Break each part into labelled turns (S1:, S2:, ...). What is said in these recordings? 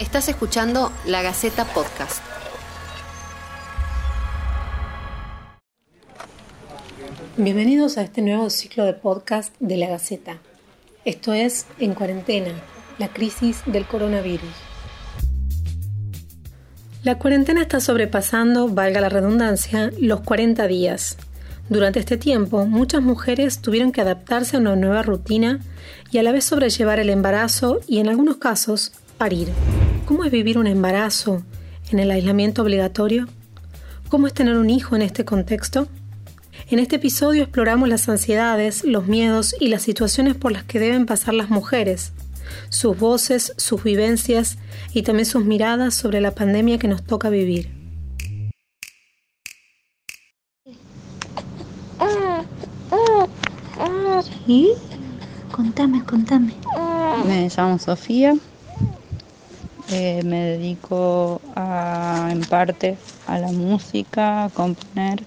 S1: Estás escuchando La Gaceta Podcast.
S2: Bienvenidos a este nuevo ciclo de podcast de La Gaceta. Esto es En Cuarentena, la crisis del coronavirus. La cuarentena está sobrepasando, valga la redundancia, los 40 días. Durante este tiempo, muchas mujeres tuvieron que adaptarse a una nueva rutina y a la vez sobrellevar el embarazo y en algunos casos parir. ¿Cómo es vivir un embarazo en el aislamiento obligatorio? ¿Cómo es tener un hijo en este contexto? En este episodio exploramos las ansiedades, los miedos y las situaciones por las que deben pasar las mujeres, sus voces, sus vivencias y también sus miradas sobre la pandemia que nos toca vivir.
S3: ¿Y? Contame, contame.
S4: Me llamo Sofía, eh, me dedico en parte a la música, a componer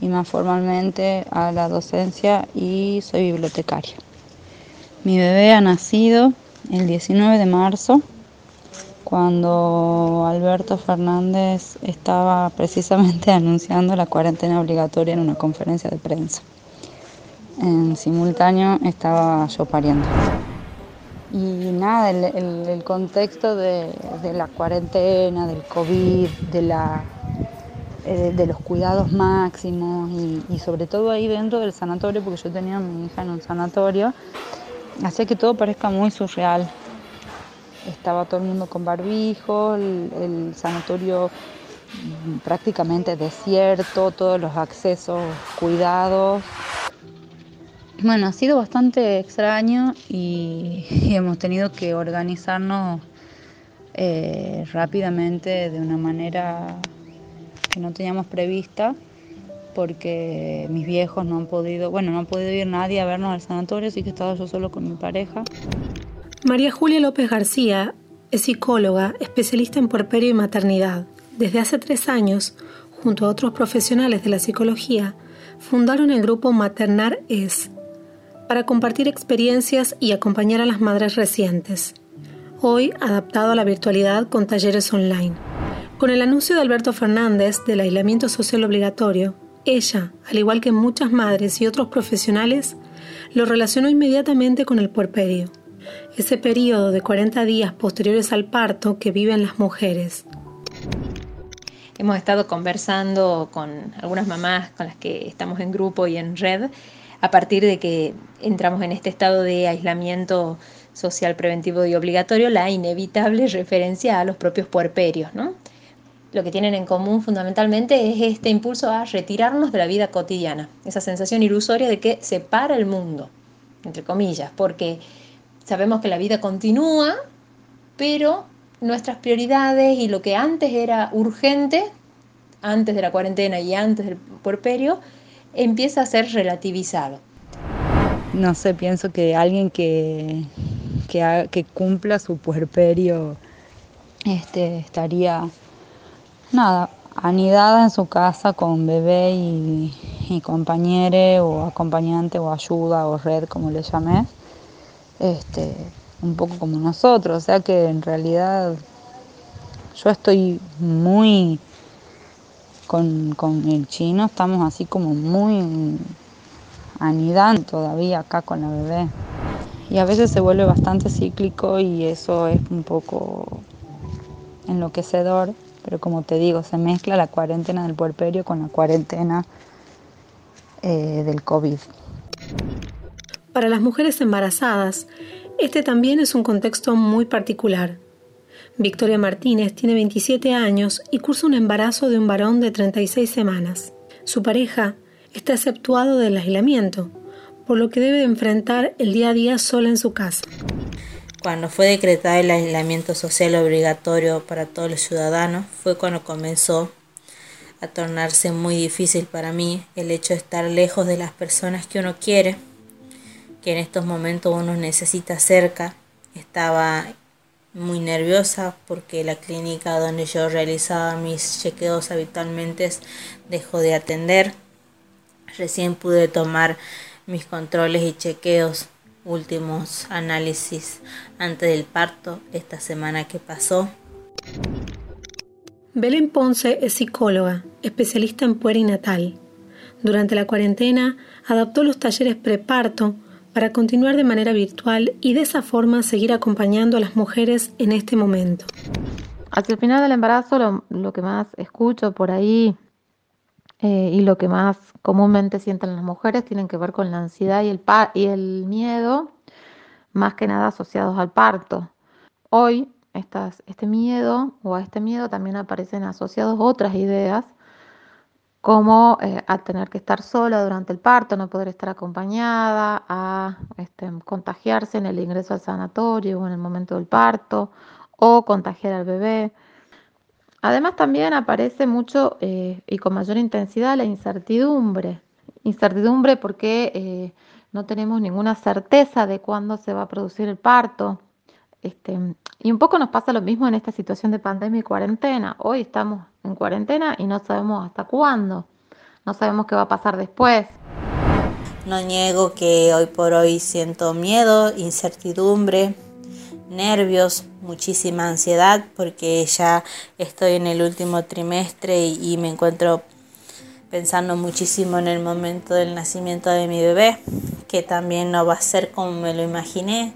S4: y más formalmente a la docencia y soy bibliotecaria. Mi bebé ha nacido el 19 de marzo cuando Alberto Fernández estaba precisamente anunciando la cuarentena obligatoria en una conferencia de prensa. En simultáneo estaba yo pariendo. Y nada, el, contexto de, la cuarentena, del COVID, de, la, eh, de los cuidados máximos y, sobre todo ahí dentro del sanatorio, porque yo tenía a mi hija en un sanatorio, hacía que todo parezca muy surreal. Estaba todo el mundo con barbijo, el sanatorio prácticamente desierto, todos los accesos cuidados. Bueno, ha sido bastante extraño y, hemos tenido que organizarnos eh, rápidamente de una manera que no teníamos prevista porque mis viejos no han podido, bueno, no ha podido ir nadie a vernos al sanatorio, así que he estado yo solo con mi pareja.
S2: María Julia López García es psicóloga, especialista en puerperio y maternidad. Desde hace tres años, junto a otros profesionales de la psicología, fundaron el grupo Maternar Es, para compartir experiencias y acompañar a las madres recientes. Hoy adaptado a la virtualidad con talleres online. Con el anuncio de Alberto Fernández del aislamiento social obligatorio, ella, al igual que muchas madres y otros profesionales, lo relacionó inmediatamente con el puerperio, ese periodo de 40 días posteriores al parto que viven las mujeres.
S5: Hemos estado conversando con algunas mamás con las que estamos en grupo y en red a partir de que entramos en este estado de aislamiento social preventivo y obligatorio, la inevitable referencia a los propios puerperios, ¿no? Lo que tienen en común fundamentalmente es este impulso a retirarnos de la vida cotidiana, esa sensación ilusoria de que se para el mundo, entre comillas, porque sabemos que la vida continúa, pero nuestras prioridades y lo que antes era urgente, antes de la cuarentena y antes del puerperio, empieza a ser relativizado.
S4: No sé, pienso que alguien que, que, cumpla su puerperio este, estaría, nada, anidada en su casa con bebé y, y compañere o acompañante o ayuda o red, como le llamé, este, un poco como nosotros. O sea que en realidad yo estoy muy con, el chino estamos así como muy anidando todavía acá con la bebé. Y a veces se vuelve bastante cíclico y eso es un poco enloquecedor, pero como te digo, se mezcla la cuarentena del puerperio con la cuarentena eh, del COVID.
S2: Para las mujeres embarazadas, este también es un contexto muy particular. Victoria Martínez tiene 27 años y cursa un embarazo de un varón de 36 semanas. Su pareja está exceptuado del aislamiento, por lo que debe enfrentar el día a día sola en su casa.
S6: Cuando fue decretado el aislamiento social obligatorio para todos los ciudadanos, fue cuando comenzó a tornarse muy difícil para mí el hecho de estar lejos de las personas que uno quiere, que en estos momentos uno necesita cerca. Estaba muy nerviosa porque la clínica donde yo realizaba mis chequeos habitualmente dejó de atender. Recién pude tomar mis controles y chequeos últimos análisis antes del parto esta semana que pasó.
S2: Belén Ponce es psicóloga, especialista en puerinatal. Durante la cuarentena adaptó los talleres preparto para continuar de manera virtual y de esa forma seguir acompañando a las mujeres en este momento.
S7: Hacia el final del embarazo lo, que más escucho por ahí eh, y lo que más comúnmente sienten las mujeres tienen que ver con la ansiedad y el, miedo, más que nada asociados al parto. Hoy este miedo o a este miedo también aparecen asociados otras ideas como eh, a tener que estar sola durante el parto, no poder estar acompañada, a este, contagiarse en el ingreso al sanatorio o en el momento del parto, o contagiar al bebé. Además también aparece mucho eh, y con mayor intensidad la incertidumbre. Incertidumbre porque eh, no tenemos ninguna certeza de cuándo se va a producir el parto. Este, y un poco nos pasa lo mismo en esta situación de pandemia y cuarentena. Hoy estamos en cuarentena y no sabemos hasta cuándo. No sabemos qué va a pasar después.
S6: No niego que hoy por hoy siento miedo, incertidumbre, nervios, muchísima ansiedad porque ya estoy en el último trimestre y, me encuentro pensando muchísimo en el momento del nacimiento de mi bebé, que también no va a ser como me lo imaginé.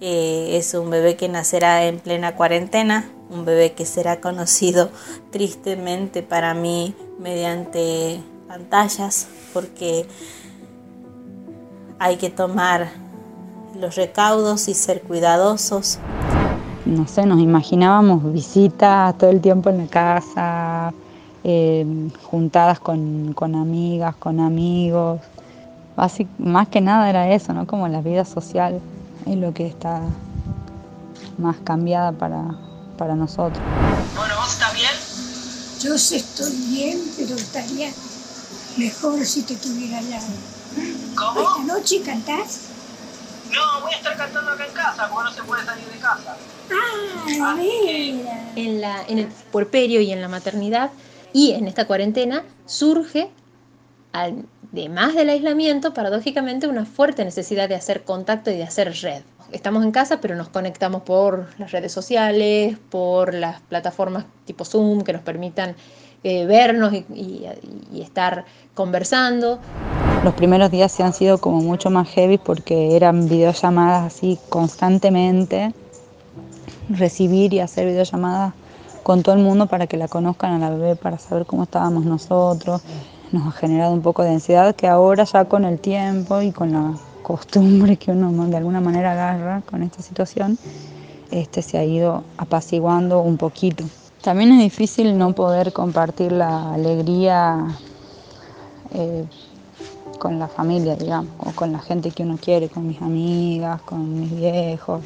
S6: Eh, es un bebé que nacerá en plena cuarentena, un bebé que será conocido tristemente para mí mediante pantallas, porque hay que tomar los recaudos y ser cuidadosos.
S4: No sé, nos imaginábamos visitas todo el tiempo en la casa, eh, juntadas con, con, amigas, con amigos. Más que nada era eso, ¿no? Como la vida social es lo que está más cambiada para, para nosotros.
S8: Bueno, ¿vos estás bien?
S9: Yo sí estoy bien, pero estaría mejor si te tuviera al lado.
S8: ¿Cómo?
S9: ¿Esta noche cantás?
S8: No, voy a estar cantando acá en casa, porque no se puede salir de casa.
S9: Ah, mira.
S5: En, la, en el puerperio y en la maternidad y en esta cuarentena surge, además del aislamiento, paradójicamente una fuerte necesidad de hacer contacto y de hacer red. Estamos en casa, pero nos conectamos por las redes sociales, por las plataformas tipo Zoom que nos permitan eh, vernos y estar conversando.
S4: Los primeros días se han sido como mucho más heavy porque eran videollamadas así constantemente, recibir y hacer videollamadas con todo el mundo para que la conozcan a la bebé, para saber cómo estábamos nosotros. Nos ha generado un poco de ansiedad que ahora ya con el tiempo y con la costumbre que uno de alguna manera agarra con esta situación, este se ha ido apaciguando un poquito. También es difícil no poder compartir la alegría eh, con la familia, digamos, o con la gente que uno quiere, con mis amigas, con mis viejos.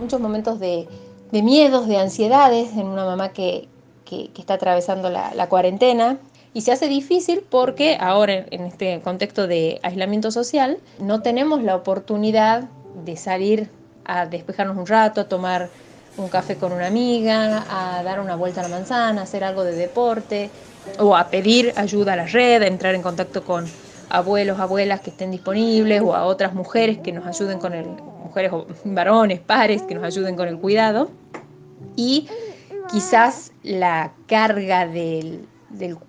S5: Muchos momentos de, miedos, de ansiedades en una mamá que, está atravesando la, cuarentena. Y se hace difícil porque ahora en este contexto de aislamiento social no tenemos la oportunidad de salir a despejarnos un rato, a tomar un café con una amiga, a dar una vuelta a la manzana, a hacer algo de deporte o a pedir ayuda a la red, a entrar en contacto con abuelos, abuelas que estén disponibles o a otras mujeres que nos ayuden con el, mujeres o varones, pares que nos ayuden con el cuidado. Y quizás la carga del,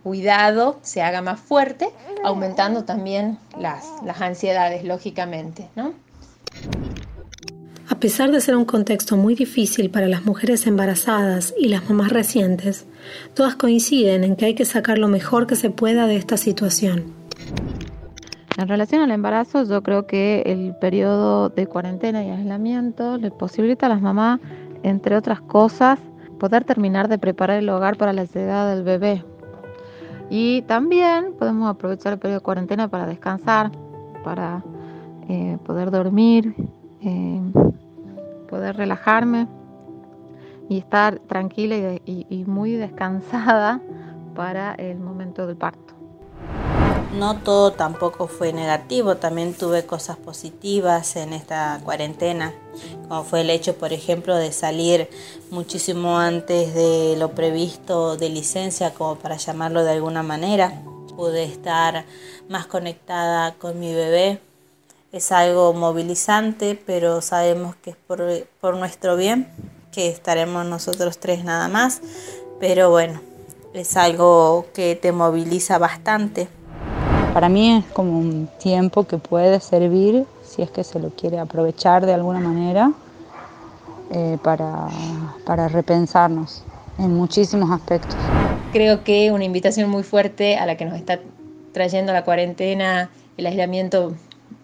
S5: cuidado se haga más fuerte, aumentando también las, las ansiedades, lógicamente, ¿no?
S2: A pesar de ser un contexto muy difícil para las mujeres embarazadas y las mamás recientes, todas coinciden en que hay que sacar lo mejor que se pueda de esta situación.
S7: En relación al embarazo, yo creo que el periodo de cuarentena y aislamiento le posibilita a las mamás, entre otras cosas, poder terminar de preparar el hogar para la llegada del bebé. Y también podemos aprovechar el periodo de cuarentena para descansar, para eh, poder dormir, eh, poder relajarme y estar tranquila y, muy descansada para el momento del parto.
S6: No todo tampoco fue negativo, también tuve cosas positivas en esta cuarentena, como fue el hecho, por ejemplo, de salir muchísimo antes de lo previsto de licencia, como para llamarlo de alguna manera. Pude estar más conectada con mi bebé, Es algo movilizante, pero sabemos que es por, nuestro bien, que estaremos nosotros tres nada más. Pero bueno, es algo que te moviliza bastante.
S4: Para mí es como un tiempo que puede servir, si es que se lo quiere aprovechar de alguna manera, eh, para, para repensarnos en muchísimos aspectos.
S5: Creo que una invitación muy fuerte a la que nos está trayendo la cuarentena, el aislamiento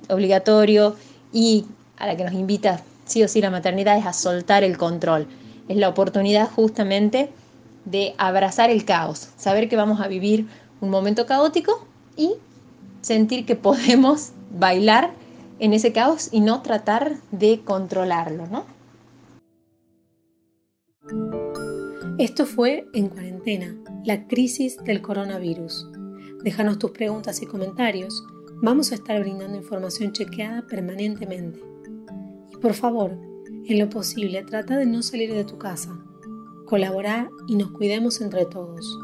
S5: obligatorio y a la que nos invita sí o sí la maternidad es a soltar el control. Es la oportunidad justamente de abrazar el caos, saber que vamos a vivir un momento caótico y sentir que podemos bailar en ese caos y no tratar de controlarlo, ¿no?
S2: Esto fue En Cuarentena, la crisis del coronavirus. Déjanos tus preguntas y comentarios. Vamos a estar brindando información chequeada permanentemente. Y por favor, en lo posible, trata de no salir de tu casa. Colaborar y nos cuidemos entre todos.